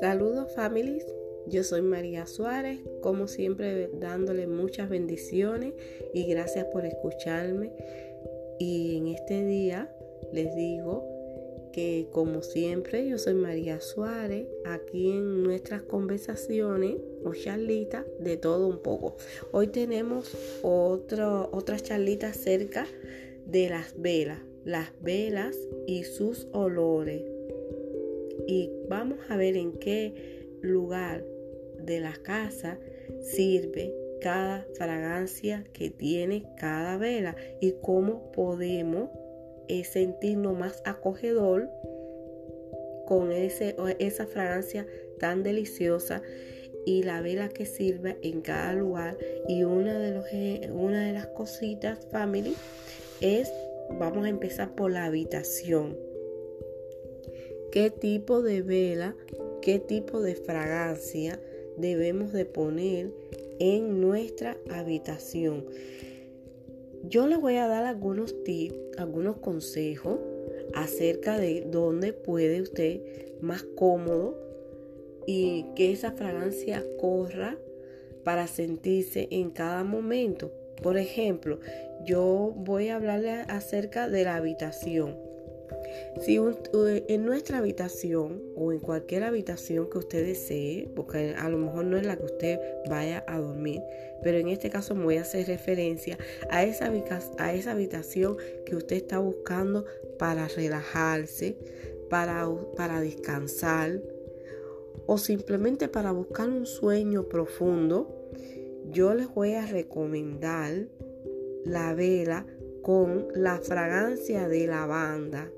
Saludos families, yo soy María Suárez, como siempre dándole muchas bendiciones y gracias por escucharme. Y en este día les digo que como siempre yo soy María Suárez, aquí en nuestras conversaciones o charlitas de todo un poco. Hoy tenemos otro, otra charlita acerca de las velas, las velas y sus olores. Y vamos a ver en qué lugar de la casa sirve cada fragancia que tiene cada vela y cómo podemos eh, sentirnos más acogedor con ese, esa fragancia tan deliciosa y la vela que sirve en cada lugar y una de, los, eh, una de las cositas family es vamos a empezar por la habitación qué tipo de vela qué tipo de fragancia debemos de poner en nuestra habitación. Yo les voy a dar algunos tips, algunos consejos acerca de dónde puede usted más cómodo y que esa fragancia corra para sentirse en cada momento. Por ejemplo, yo voy a hablarle acerca de la habitación. Si en nuestra habitación o en cualquier habitación que usted desee, porque a lo mejor no es la que usted vaya a dormir, pero en este caso me voy a hacer referencia a esa, a esa habitación que usted está buscando para relajarse, para, para descansar o simplemente para buscar un sueño profundo, yo les voy a recomendar la vela con la fragancia de lavanda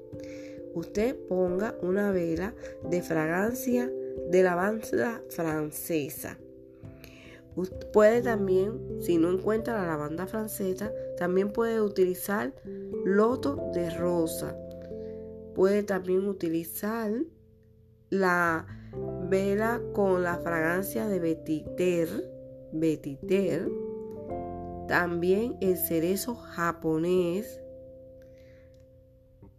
usted ponga una vela de fragancia de lavanda francesa. Usted puede también, si no encuentra la lavanda francesa, también puede utilizar loto de rosa. Puede también utilizar la vela con la fragancia de betiter, betiter. También el cerezo japonés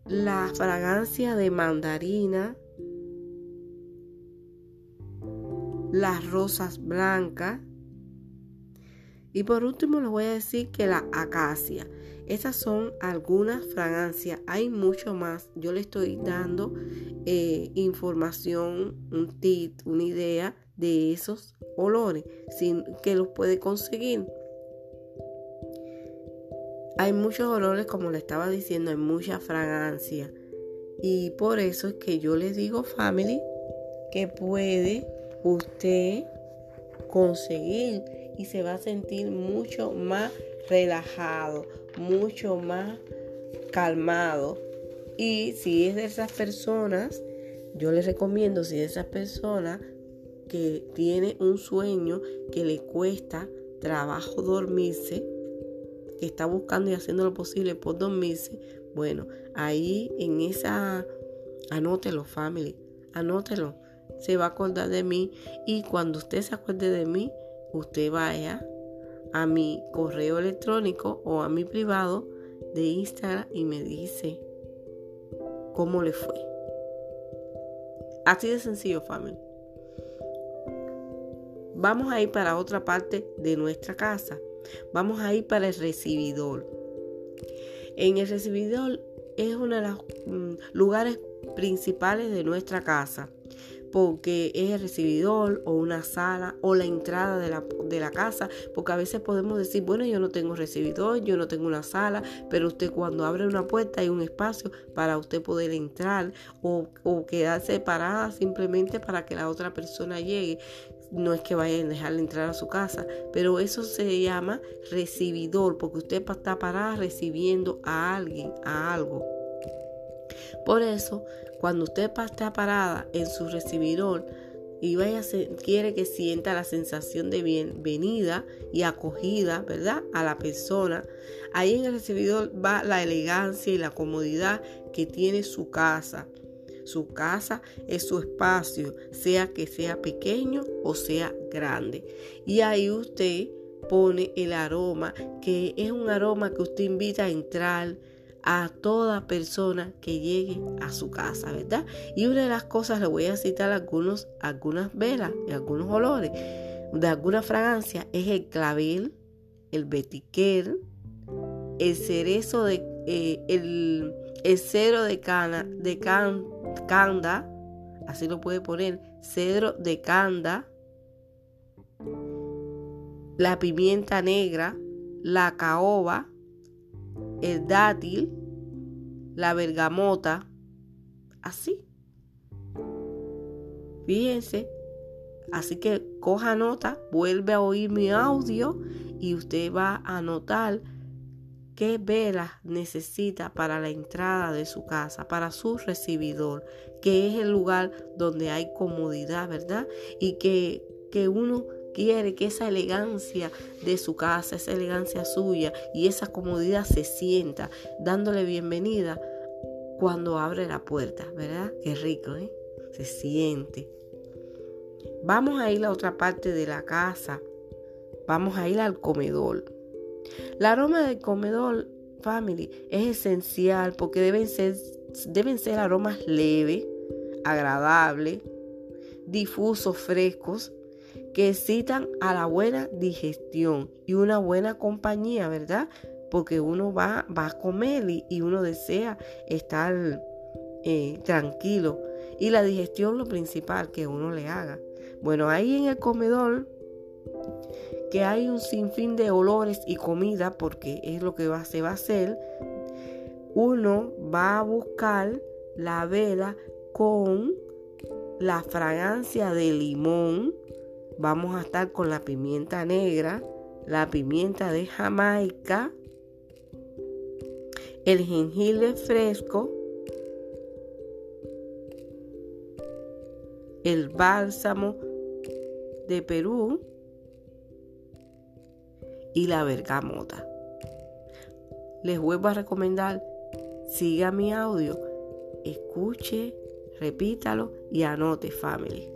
la fragancia de mandarina, las rosas blancas y por último les voy a decir que la acacia. Esas son algunas fragancias. Hay mucho más. Yo le estoy dando eh, información, un tip, una idea de esos olores sin, que los puede conseguir. Hay muchos olores, como le estaba diciendo, hay mucha fragancia. Y por eso es que yo les digo, family, que puede usted conseguir y se va a sentir mucho más relajado, mucho más calmado. Y si es de esas personas, yo les recomiendo, si es de esas personas que tiene un sueño que le cuesta trabajo dormirse, que está buscando y haciendo lo posible por dormirse, bueno, ahí en esa, anótelo, family, anótelo. Se va a acordar de mí y cuando usted se acuerde de mí, usted vaya a mi correo electrónico o a mi privado de Instagram y me dice cómo le fue. Así de sencillo, family. Vamos a ir para otra parte de nuestra casa. Vamos a ir para el recibidor. En el recibidor es uno de los mm, lugares principales de nuestra casa porque es el recibidor o una sala o la entrada de la, de la, casa, porque a veces podemos decir, bueno, yo no tengo recibidor, yo no tengo una sala, pero usted cuando abre una puerta hay un espacio para usted poder entrar o, o quedarse parada simplemente para que la otra persona llegue no es que vayan a dejarle entrar a su casa, pero eso se llama recibidor, porque usted está parada recibiendo a alguien, a algo. Por eso, cuando usted está parada en su recibidor y vaya quiere que sienta la sensación de bienvenida y acogida, ¿verdad? A la persona, ahí en el recibidor va la elegancia y la comodidad que tiene su casa. Su casa es su espacio, sea que sea pequeño o sea grande. Y ahí usted pone el aroma, que es un aroma que usted invita a entrar, a toda persona que llegue a su casa, ¿verdad? Y una de las cosas, le voy a citar algunos, algunas velas y algunos olores de alguna fragancia, es el clavel, el betiquer, el cerezo de, eh, el, cedro de cana, de canda, así lo puede poner, cedro de canda, la pimienta negra, la caoba, el dátil, la bergamota, así. Fíjense. Así que coja nota, vuelve a oír mi audio y usted va a notar qué velas necesita para la entrada de su casa, para su recibidor, que es el lugar donde hay comodidad, ¿verdad? Y que, que uno quiere que esa elegancia de su casa, esa elegancia suya y esa comodidad se sienta dándole bienvenida cuando abre la puerta, ¿verdad? Qué rico, ¿eh? Se siente. Vamos a ir a otra parte de la casa. Vamos a ir al comedor. El aroma del comedor, family, es esencial porque deben ser, deben ser aromas leves, agradables, difusos, frescos, que citan a la buena digestión y una buena compañía, ¿verdad? Porque uno va, va a comer y, uno desea estar eh, tranquilo. Y la digestión lo principal que uno le haga. Bueno, ahí en el comedor que hay un sinfín de olores y comida, porque es lo que se va a hacer, uno va a buscar la vela con la fragancia de limón, Vamos a estar con la pimienta negra, la pimienta de Jamaica, el jengibre fresco, el bálsamo de Perú y la bergamota. Les vuelvo a recomendar, siga mi audio, escuche, repítalo y anote, family.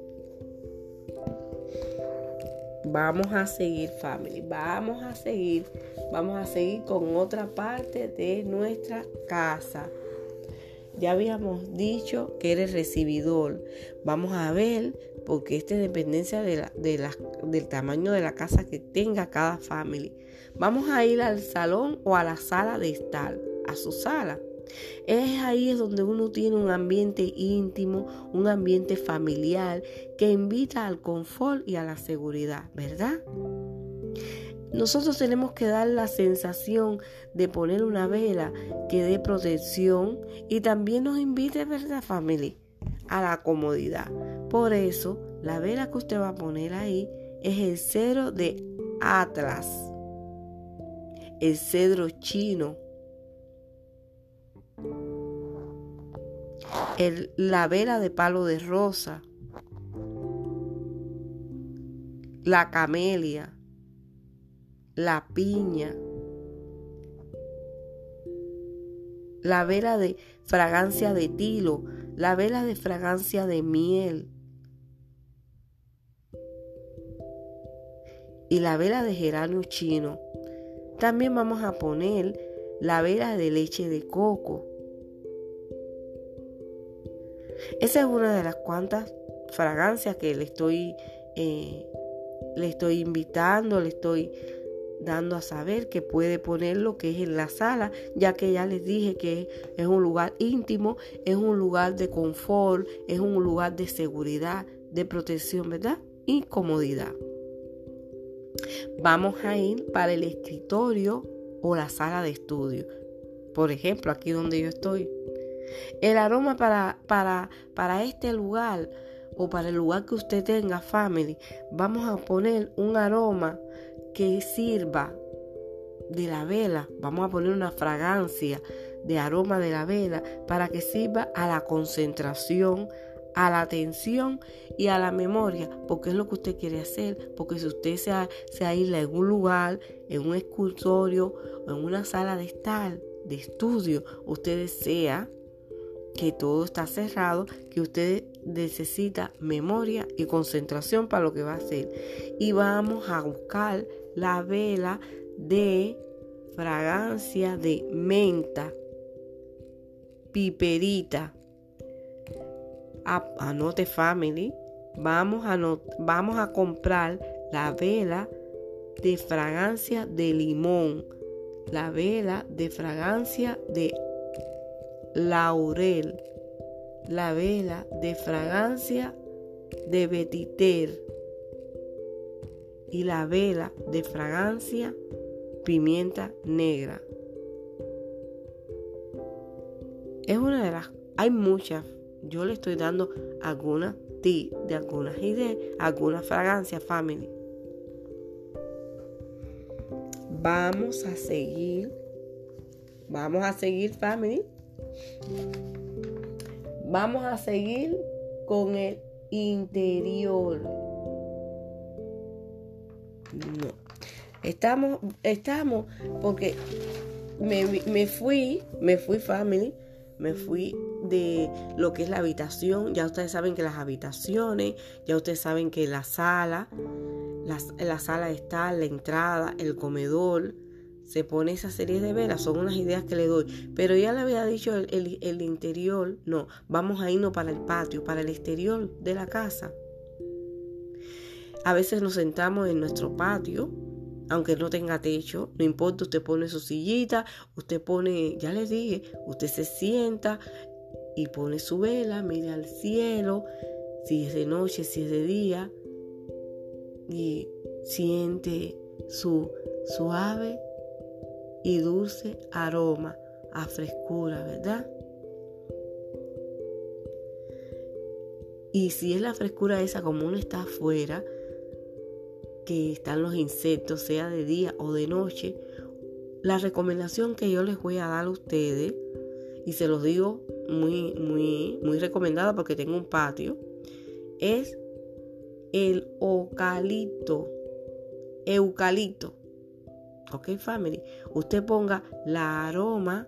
Vamos a seguir, family. Vamos a seguir. Vamos a seguir con otra parte de nuestra casa. Ya habíamos dicho que eres recibidor. Vamos a ver, porque esta es dependencia de del tamaño de la casa que tenga cada family. Vamos a ir al salón o a la sala de estar, a su sala. Es ahí es donde uno tiene un ambiente íntimo, un ambiente familiar que invita al confort y a la seguridad, ¿verdad? Nosotros tenemos que dar la sensación de poner una vela que dé protección y también nos invite, ¿verdad, familia? A la comodidad. Por eso, la vela que usted va a poner ahí es el cedro de Atlas, el cedro chino la vela de palo de rosa, la camelia, la piña, la vela de fragancia de tilo, la vela de fragancia de miel y la vela de geranio chino. También vamos a poner la vela de leche de coco esa es una de las cuantas fragancias que le estoy, eh, le estoy invitando, le estoy dando a saber que puede poner lo que es en la sala, ya que ya les dije que es un lugar íntimo, es un lugar de confort, es un lugar de seguridad, de protección, ¿verdad? Y comodidad. Vamos a ir para el escritorio o la sala de estudio. Por ejemplo, aquí donde yo estoy. El aroma para, para, para este lugar o para el lugar que usted tenga, family, vamos a poner un aroma que sirva de la vela. Vamos a poner una fragancia de aroma de la vela para que sirva a la concentración, a la atención y a la memoria, porque es lo que usted quiere hacer, porque si usted se, se aísla en un lugar, en un escultorio o en una sala de estar, de estudio, usted desea que todo está cerrado, que usted necesita memoria y concentración para lo que va a hacer. Y vamos a buscar la vela de fragancia de menta. piperita. Anote family. Vamos a, vamos a comprar la vela de fragancia de limón. La vela de fragancia de laurel. La vela de fragancia de betiter. Y la vela de fragancia pimienta negra. Es una de las... Hay muchas. Yo le estoy dando algunas de algunas ideas, algunas fragancias, family. Vamos a seguir. Vamos a seguir, family. Vamos a seguir con el interior. Estamos, estamos, porque me, me fui, me fui, family, me fui de lo que es la habitación. Ya ustedes saben que las habitaciones, ya ustedes saben que la sala, la, sala está, la entrada, el comedor, se pone esa serie de velas, son unas ideas que le doy. Pero ya le había dicho el, el, interior, no, vamos a irnos para el patio, para el exterior de la casa. A veces nos sentamos en nuestro patio, aunque no tenga techo, no importa, usted pone su sillita, usted pone, ya les dije, usted se sienta y pone su vela, mira al cielo, si es de noche, si es de día, y siente su suave y dulce aroma a frescura, ¿verdad? Y si es la frescura esa como uno está afuera, que están los insectos, sea de día o de noche, la recomendación que yo les voy a dar a ustedes, y se los digo muy, muy, muy recomendada porque tengo un patio, es el eucalipto. Eucalipto. Ok, family. Usted ponga la aroma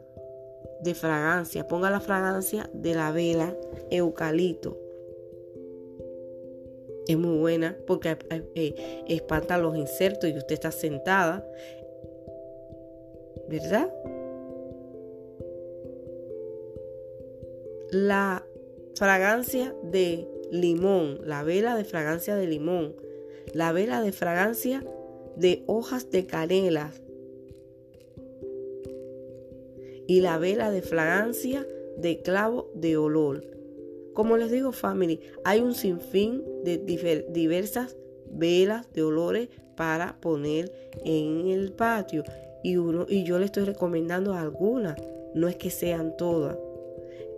de fragancia, ponga la fragancia de la vela eucalipto. Es muy buena porque eh, espanta los insectos y usted está sentada. ¿Verdad? La fragancia de limón, la vela de fragancia de limón, la vela de fragancia de hojas de canela y la vela de fragancia de clavo de olor. Como les digo, family, hay un sinfín de diversas velas de olores para poner en el patio y, uno, y yo le estoy recomendando algunas, no es que sean todas.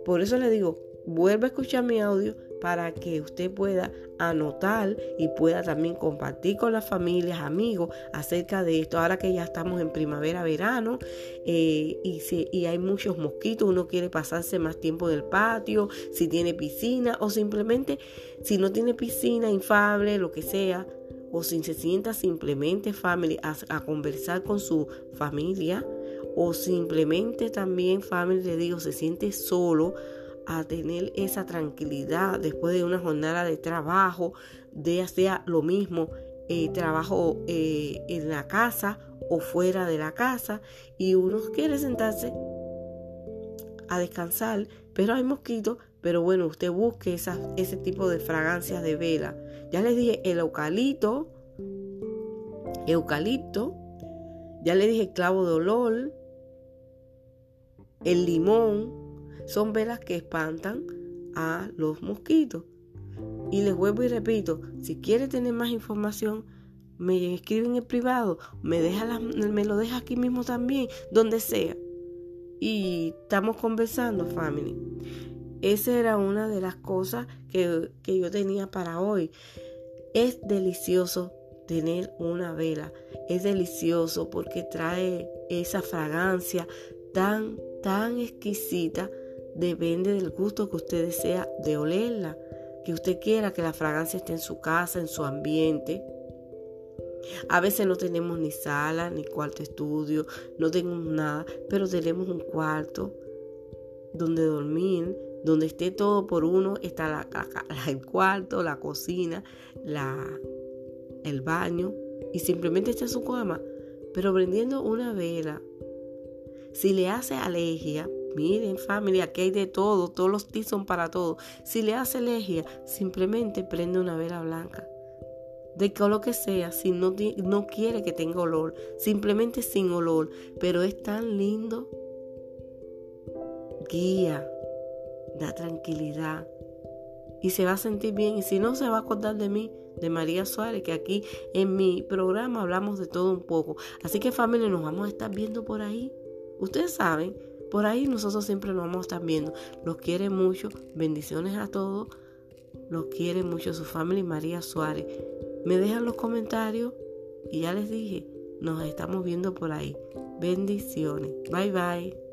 Por eso le digo, vuelva a escuchar mi audio para que usted pueda anotar y pueda también compartir con las familias, amigos acerca de esto. Ahora que ya estamos en primavera, verano eh, y, y hay muchos mosquitos, uno quiere pasarse más tiempo en el patio, si tiene piscina o simplemente si no tiene piscina infable, lo que sea, o si se sienta simplemente family a, conversar con su familia o simplemente también family le digo se siente solo a tener esa tranquilidad después de una jornada de trabajo, de sea lo mismo, eh, trabajo eh, en la casa o fuera de la casa y uno quiere sentarse a descansar, pero hay mosquitos, pero bueno, usted busque ese tipo de fragancias de vela. Ya les dije el eucalipto, eucalipto, ya le dije clavo de olor, el limón, son velas que espantan a los mosquitos. Y les vuelvo y repito, si quiere tener más información, me escribe en el privado, me, deja me lo deja aquí mismo también, donde sea. Y estamos conversando, family. Esa era una de las cosas que, que yo tenía para hoy. Es delicioso tener una vela. Es delicioso porque trae esa fragancia tan, tan exquisita Depende del gusto que usted desea de olerla, que usted quiera que la fragancia esté en su casa, en su ambiente. A veces no tenemos ni sala, ni cuarto estudio, no tenemos nada, pero tenemos un cuarto donde dormir, donde esté todo por uno, está la, el cuarto, la cocina, la, el baño y simplemente está su cama, pero prendiendo una vela. Si le hace alergia, Miren, familia, aquí hay de todo, todos los tis son para todo. Si le hace alergia, simplemente prende una vela blanca. De lo que sea, si no, no quiere que tenga olor, simplemente sin olor, pero es tan lindo. Guía, da tranquilidad y se va a sentir bien. Y si no, se va a acordar de mí, de María Suárez, que aquí en mi programa hablamos de todo un poco. Así que familia, nos vamos a estar viendo por ahí. Ustedes saben, por ahí nosotros siempre nos vamos a estar viendo. Los quiere mucho. Bendiciones a todos. Los quiere mucho su familia María Suárez. Me dejan los comentarios y ya les dije, nos estamos viendo por ahí. Bendiciones. Bye bye.